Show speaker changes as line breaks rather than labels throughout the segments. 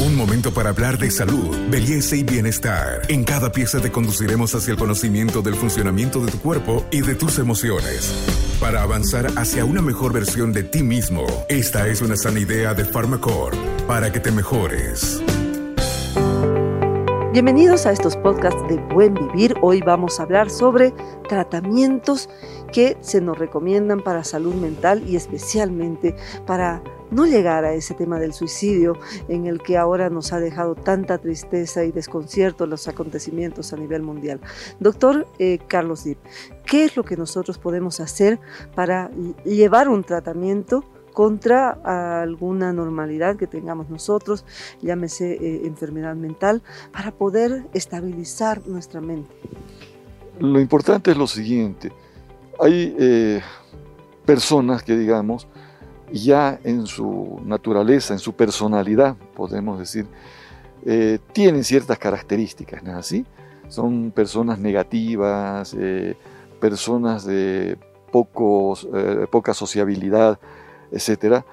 Un momento para hablar de salud, belleza y bienestar. En cada pieza te conduciremos hacia el conocimiento del funcionamiento de tu cuerpo y de tus emociones. Para avanzar hacia una mejor versión de ti mismo, esta es una sana idea de Pharmacore para que te mejores.
Bienvenidos a estos podcasts de Buen Vivir. Hoy vamos a hablar sobre tratamientos que se nos recomiendan para salud mental y especialmente para no llegar a ese tema del suicidio en el que ahora nos ha dejado tanta tristeza y desconcierto los acontecimientos a nivel mundial. Doctor eh, Carlos Dip, ¿qué es lo que nosotros podemos hacer para llevar un tratamiento? contra alguna normalidad que tengamos nosotros, llámese eh, enfermedad mental, para poder estabilizar nuestra mente.
Lo importante es lo siguiente, hay eh, personas que digamos, ya en su naturaleza, en su personalidad, podemos decir, eh, tienen ciertas características, ¿no es así? Son personas negativas, eh, personas de pocos, eh, poca sociabilidad, etc.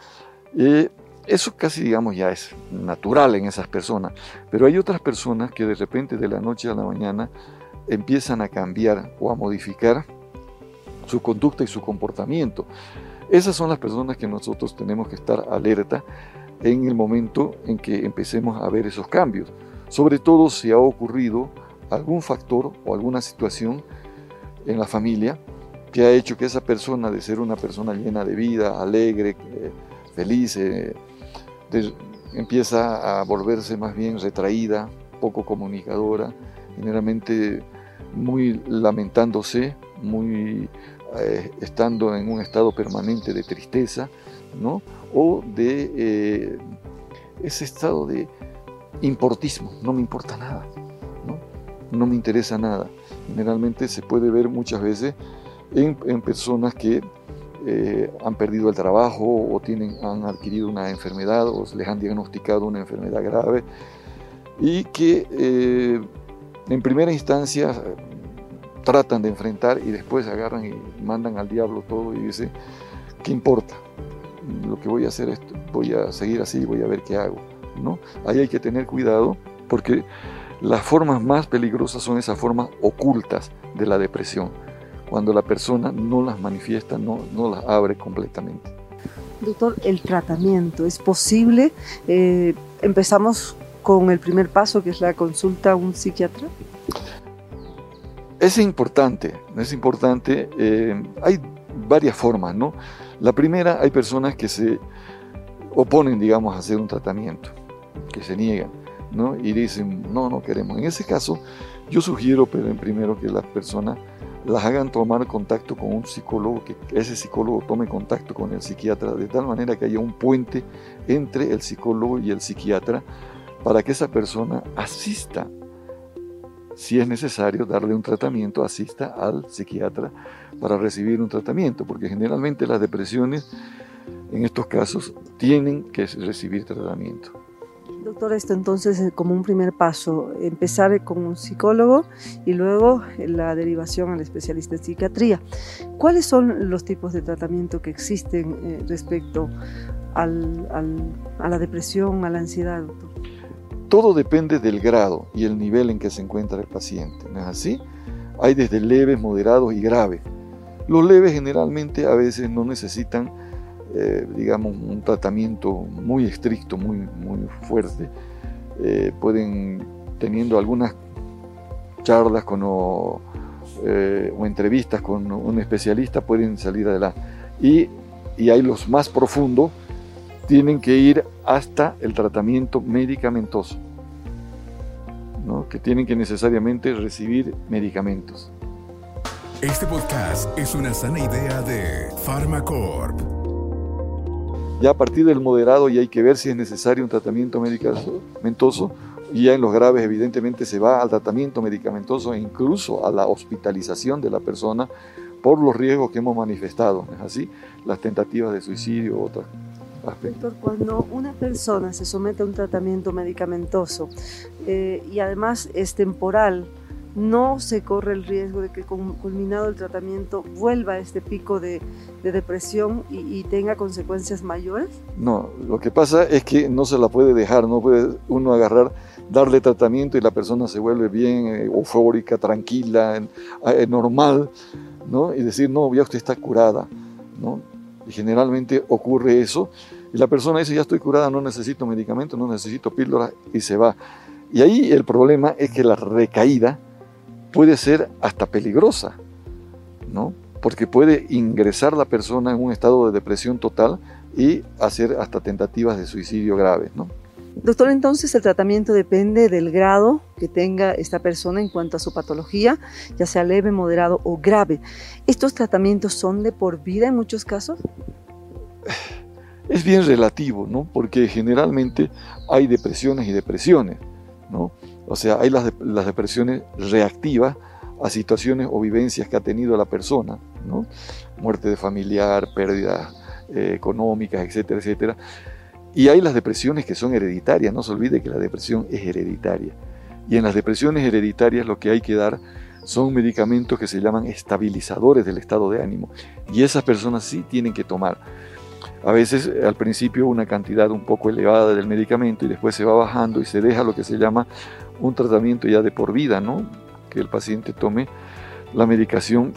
eso casi, digamos, ya es natural en esas personas. Pero hay otras personas que de repente, de la noche a la mañana, empiezan a cambiar o a modificar su conducta y su comportamiento. Esas son las personas que nosotros tenemos que estar alerta en el momento en que empecemos a ver esos cambios. Sobre todo si ha ocurrido algún factor o alguna situación en la familia que ha hecho que esa persona, de ser una persona llena de vida, alegre, eh, feliz, eh, empieza a volverse más bien retraída, poco comunicadora, generalmente muy lamentándose, muy eh, estando en un estado permanente de tristeza, ¿no? o de eh, ese estado de importismo, no me importa nada, no, no me interesa nada. Generalmente se puede ver muchas veces en, personas que eh, han perdido el trabajo o tienen, han adquirido una enfermedad o les han diagnosticado una enfermedad grave y que en primera instancia tratan de enfrentar y después agarran y mandan al diablo todo y dicen, ¿qué importa? Lo que voy a hacer es, voy a seguir así, voy a ver qué hago. ¿no? Ahí hay que tener cuidado porque las formas más peligrosas son esas formas ocultas de la depresión, cuando la persona no las manifiesta, no, no las abre completamente.
Doctor, el tratamiento, ¿es posible? Eh, empezamos con el primer paso, que es la consulta a un psiquiatra.
Es importante, es importante. Eh, hay varias formas, ¿no? La primera, hay personas que se oponen, digamos, a hacer un tratamiento, que se niegan, ¿no? Y dicen, no, no queremos. En ese caso, yo sugiero, pero primero, que las personas las hagan tomar contacto con un psicólogo, que ese psicólogo tome contacto con el psiquiatra, de tal manera que haya un puente entre el psicólogo y el psiquiatra, para que esa persona asista si es necesario darle un tratamiento, asista al psiquiatra para recibir un tratamiento, porque generalmente las depresiones en estos casos tienen que recibir tratamiento.
Doctor, esto entonces es como un primer paso, empezar con un psicólogo y luego la derivación al especialista en psiquiatría. ¿Cuáles son los tipos de tratamiento que existen eh, respecto a la depresión, a la ansiedad?
Todo depende del grado y el nivel en que se encuentra el paciente, ¿no es así? Hay desde leves, moderados y graves. Los leves generalmente a veces no necesitan, eh, digamos, un tratamiento muy estricto, muy, muy fuerte. Eh, pueden, teniendo algunas charlas con, eh, o, entrevistas con un especialista, pueden salir adelante. Y, y hay los más profundos, tienen que ir hasta el tratamiento medicamentoso, que tienen que necesariamente recibir medicamentos.
Este podcast es una sana idea de Pharmacorp.
Ya a partir del moderado ya hay que ver si es necesario un tratamiento medicamentoso y ya en los graves evidentemente se va al tratamiento medicamentoso e incluso a la hospitalización de la persona por los riesgos que hemos manifestado, ¿es así? Las tentativas de suicidio, otras
Doctor, cuando una persona se somete a un tratamiento medicamentoso eh, y además es temporal, no se corre el riesgo de que culminado el tratamiento vuelva este pico de, depresión y, tenga consecuencias mayores?
No, lo que pasa es que no se la puede dejar, no puede uno agarrar, darle tratamiento y la persona se vuelve bien eh, eufórica, tranquila, eh, normal, ¿no? Y decir, no, ya usted está curada, ¿no? Y generalmente ocurre eso, y la persona dice, ya estoy curada, no necesito medicamento, no necesito píldora, y se va. Y ahí el problema es que la recaída puede ser hasta peligrosa, ¿no? Porque puede ingresar la persona en un estado de depresión total y hacer hasta tentativas de suicidio graves, ¿no?
Doctor, entonces el tratamiento depende del grado que tenga esta persona en cuanto a su patología, ya sea leve, moderado o grave. ¿Estos tratamientos son de por vida en muchos casos?
Es bien relativo, ¿no? Porque generalmente hay depresiones y depresiones, ¿no? O sea, hay las, depresiones reactivas a situaciones o vivencias que ha tenido la persona, ¿no? Muerte de familiar, pérdidas eh, económicas, etcétera, etcétera. Y hay las depresiones que son hereditarias, no se olvide que la depresión es hereditaria. Y en las depresiones hereditarias lo que hay que dar son medicamentos que se llaman estabilizadores del estado de ánimo. Y esas personas sí tienen que tomar. A veces al principio una cantidad un poco elevada del medicamento y después se va bajando y se deja lo que se llama un tratamiento ya de por vida, ¿no? Que el paciente tome la medicación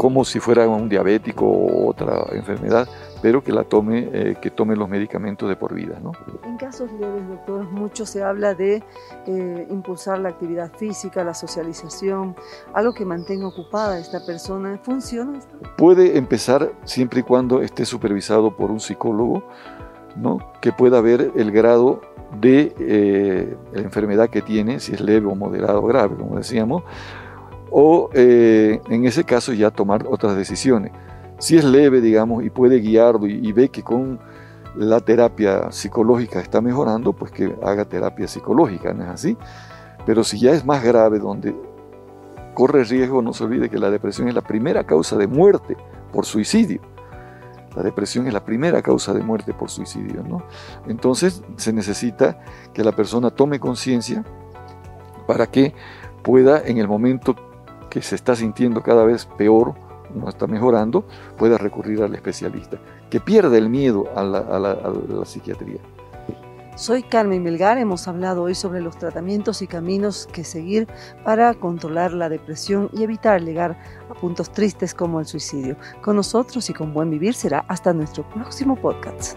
como si fuera un diabético o otra enfermedad, pero que la tome, eh, que tome los medicamentos de por vida. ¿no?
En casos leves, doctor, mucho se habla de eh, impulsar la actividad física, la socialización, algo que mantenga ocupada a esta persona. ¿Funciona esto?
Puede empezar siempre y cuando esté supervisado por un psicólogo, ¿no? que pueda ver el grado de eh, la enfermedad que tiene, si es leve o moderado o grave, como decíamos, o eh, en ese caso ya tomar otras decisiones. Si es leve, digamos, y puede guiarlo y, ve que con la terapia psicológica está mejorando, pues que haga terapia psicológica, ¿no es así? Pero si ya es más grave, donde corre riesgo, no se olvide que la depresión es la primera causa de muerte por suicidio. La depresión es la primera causa de muerte por suicidio, ¿no? Entonces se necesita que la persona tome conciencia para que pueda en el momento que se está sintiendo cada vez peor, no está mejorando, pueda recurrir al especialista, que pierda el miedo a la, psiquiatría.
Soy Carmen Melgar, hemos hablado hoy sobre los tratamientos y caminos que seguir para controlar la depresión y evitar llegar a puntos tristes como el suicidio. Con nosotros y con buen vivir será hasta nuestro próximo podcast.